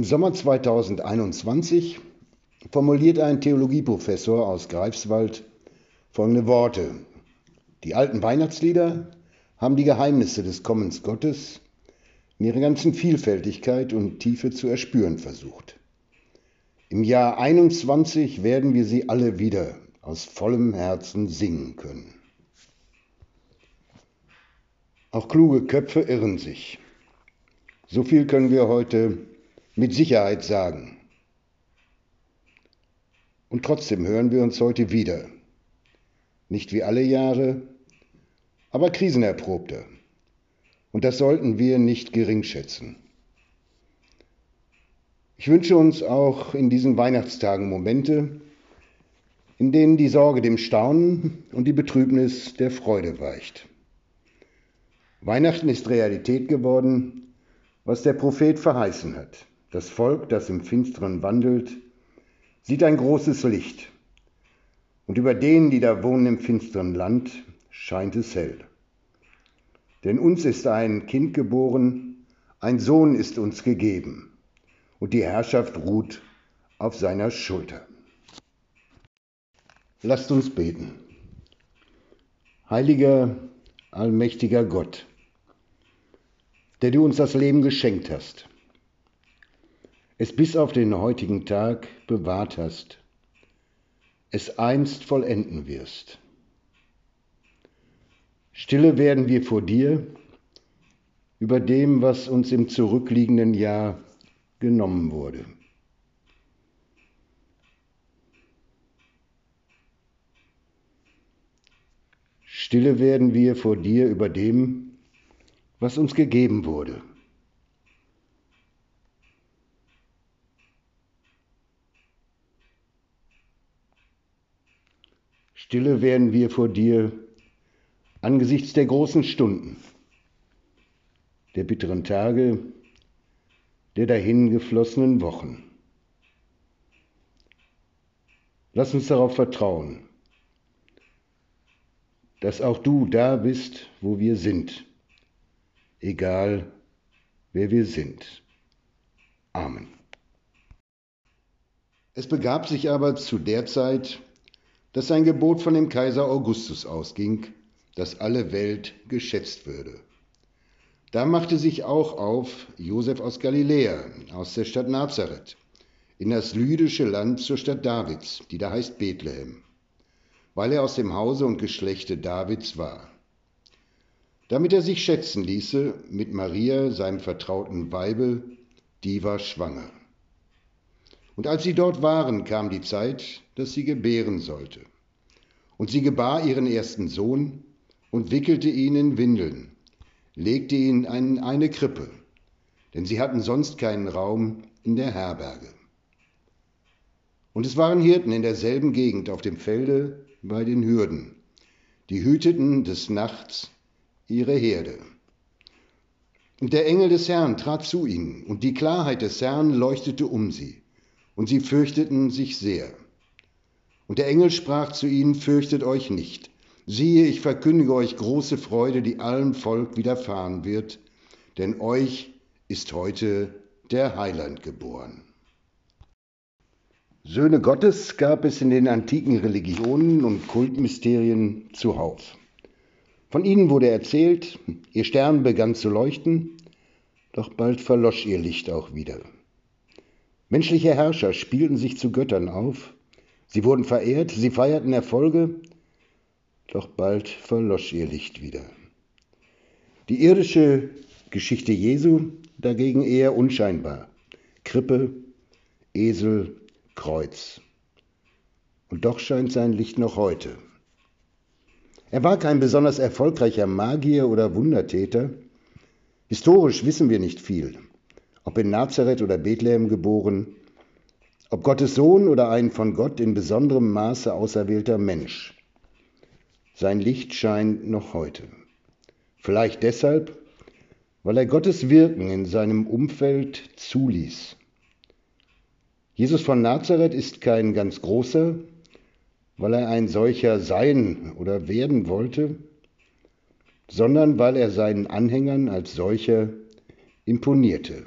Im Sommer 2021 formuliert ein Theologieprofessor aus Greifswald folgende Worte. Die alten Weihnachtslieder haben die Geheimnisse des Kommens Gottes in ihrer ganzen Vielfältigkeit und Tiefe zu erspüren versucht. Im Jahr 21 werden wir sie alle wieder aus vollem Herzen singen können. Auch kluge Köpfe irren sich. So viel können wir heute mit Sicherheit sagen. Und trotzdem hören wir uns heute wieder. Nicht wie alle Jahre, aber krisenerprobter. Und das sollten wir nicht gering schätzen. Ich wünsche uns auch in diesen Weihnachtstagen Momente, in denen die Sorge dem Staunen und die Betrübnis der Freude weicht. Weihnachten ist Realität geworden, was der Prophet verheißen hat. Das Volk, das im Finsteren wandelt, sieht ein großes Licht. Und über denen, die da wohnen im finsteren Land, scheint es hell. Denn uns ist ein Kind geboren, ein Sohn ist uns gegeben, und die Herrschaft ruht auf seiner Schulter. Lasst uns beten. Heiliger, allmächtiger Gott, der du uns das Leben geschenkt hast, es bis auf den heutigen Tag bewahrt hast, es einst vollenden wirst. Stille werden wir vor dir über dem, was uns im zurückliegenden Jahr genommen wurde. Stille werden wir vor dir über dem, was uns gegeben wurde. Stille werden wir vor dir angesichts der großen Stunden, der bitteren Tage, der dahingeflossenen Wochen. Lass uns darauf vertrauen, dass auch du da bist, wo wir sind, egal wer wir sind. Amen. Es begab sich aber zu der Zeit, dass ein Gebot von dem Kaiser Augustus ausging, dass alle Welt geschätzt würde. Da machte sich auch auf Josef aus Galiläa, aus der Stadt Nazareth, in das lydische Land zur Stadt Davids, die da heißt Bethlehem, weil er aus dem Hause und Geschlechte Davids war. Damit er sich schätzen ließe mit Maria, seinem vertrauten Weibe, die war schwanger. Und als sie dort waren, kam die Zeit, dass sie gebären sollte. Und sie gebar ihren ersten Sohn und wickelte ihn in Windeln, legte ihn in eine Krippe, denn sie hatten sonst keinen Raum in der Herberge. Und es waren Hirten in derselben Gegend auf dem Felde bei den Hürden, die hüteten des Nachts ihre Herde. Und der Engel des Herrn trat zu ihnen, und die Klarheit des Herrn leuchtete um sie und sie fürchteten sich sehr. Und der Engel sprach zu ihnen, fürchtet euch nicht. Siehe, ich verkündige euch große Freude, die allem Volk widerfahren wird, denn euch ist heute der Heiland geboren. Söhne Gottes gab es in den antiken Religionen und Kultmysterien zuhauf. Von ihnen wurde erzählt, ihr Stern begann zu leuchten, doch bald verlosch ihr Licht auch wieder. Menschliche Herrscher spielten sich zu Göttern auf, sie wurden verehrt, sie feierten Erfolge, doch bald verlosch ihr Licht wieder. Die irdische Geschichte Jesu dagegen eher unscheinbar. Krippe, Esel, Kreuz. Und doch scheint sein Licht noch heute. Er war kein besonders erfolgreicher Magier oder Wundertäter. Historisch wissen wir nicht viel ob in Nazareth oder Bethlehem geboren, ob Gottes Sohn oder ein von Gott in besonderem Maße auserwählter Mensch. Sein Licht scheint noch heute. Vielleicht deshalb, weil er Gottes Wirken in seinem Umfeld zuließ. Jesus von Nazareth ist kein ganz großer, weil er ein solcher sein oder werden wollte, sondern weil er seinen Anhängern als solcher imponierte.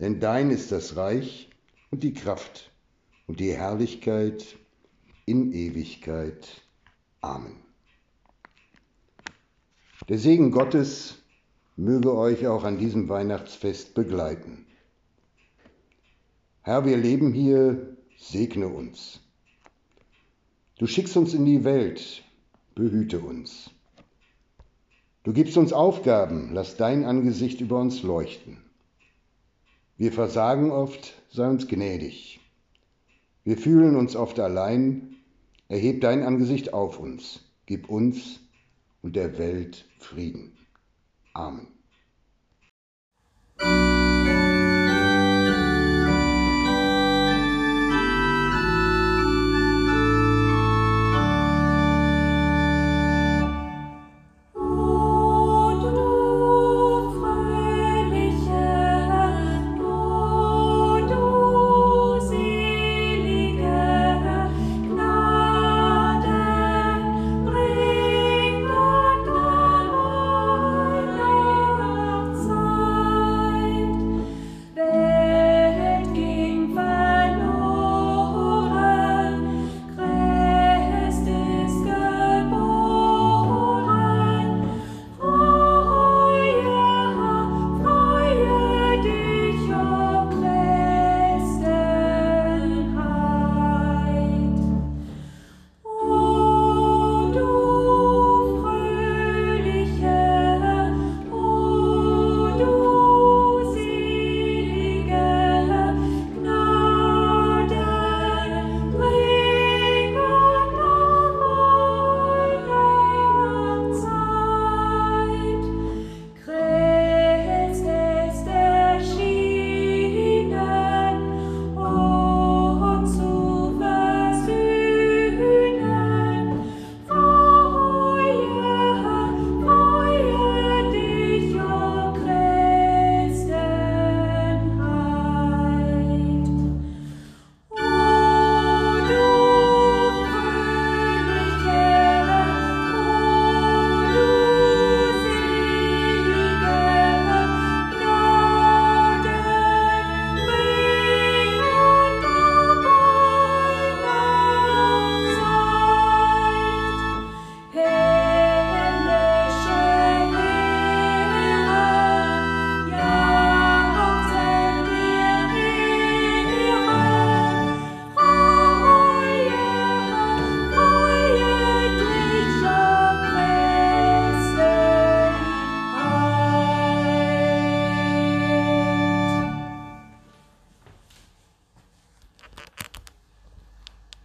Denn dein ist das Reich und die Kraft und die Herrlichkeit in Ewigkeit. Amen. Der Segen Gottes möge euch auch an diesem Weihnachtsfest begleiten. Herr, wir leben hier, segne uns. Du schickst uns in die Welt, behüte uns. Du gibst uns Aufgaben, lass dein Angesicht über uns leuchten. Wir versagen oft, sei uns gnädig. Wir fühlen uns oft allein, erheb dein Angesicht auf uns, gib uns und der Welt Frieden. Amen.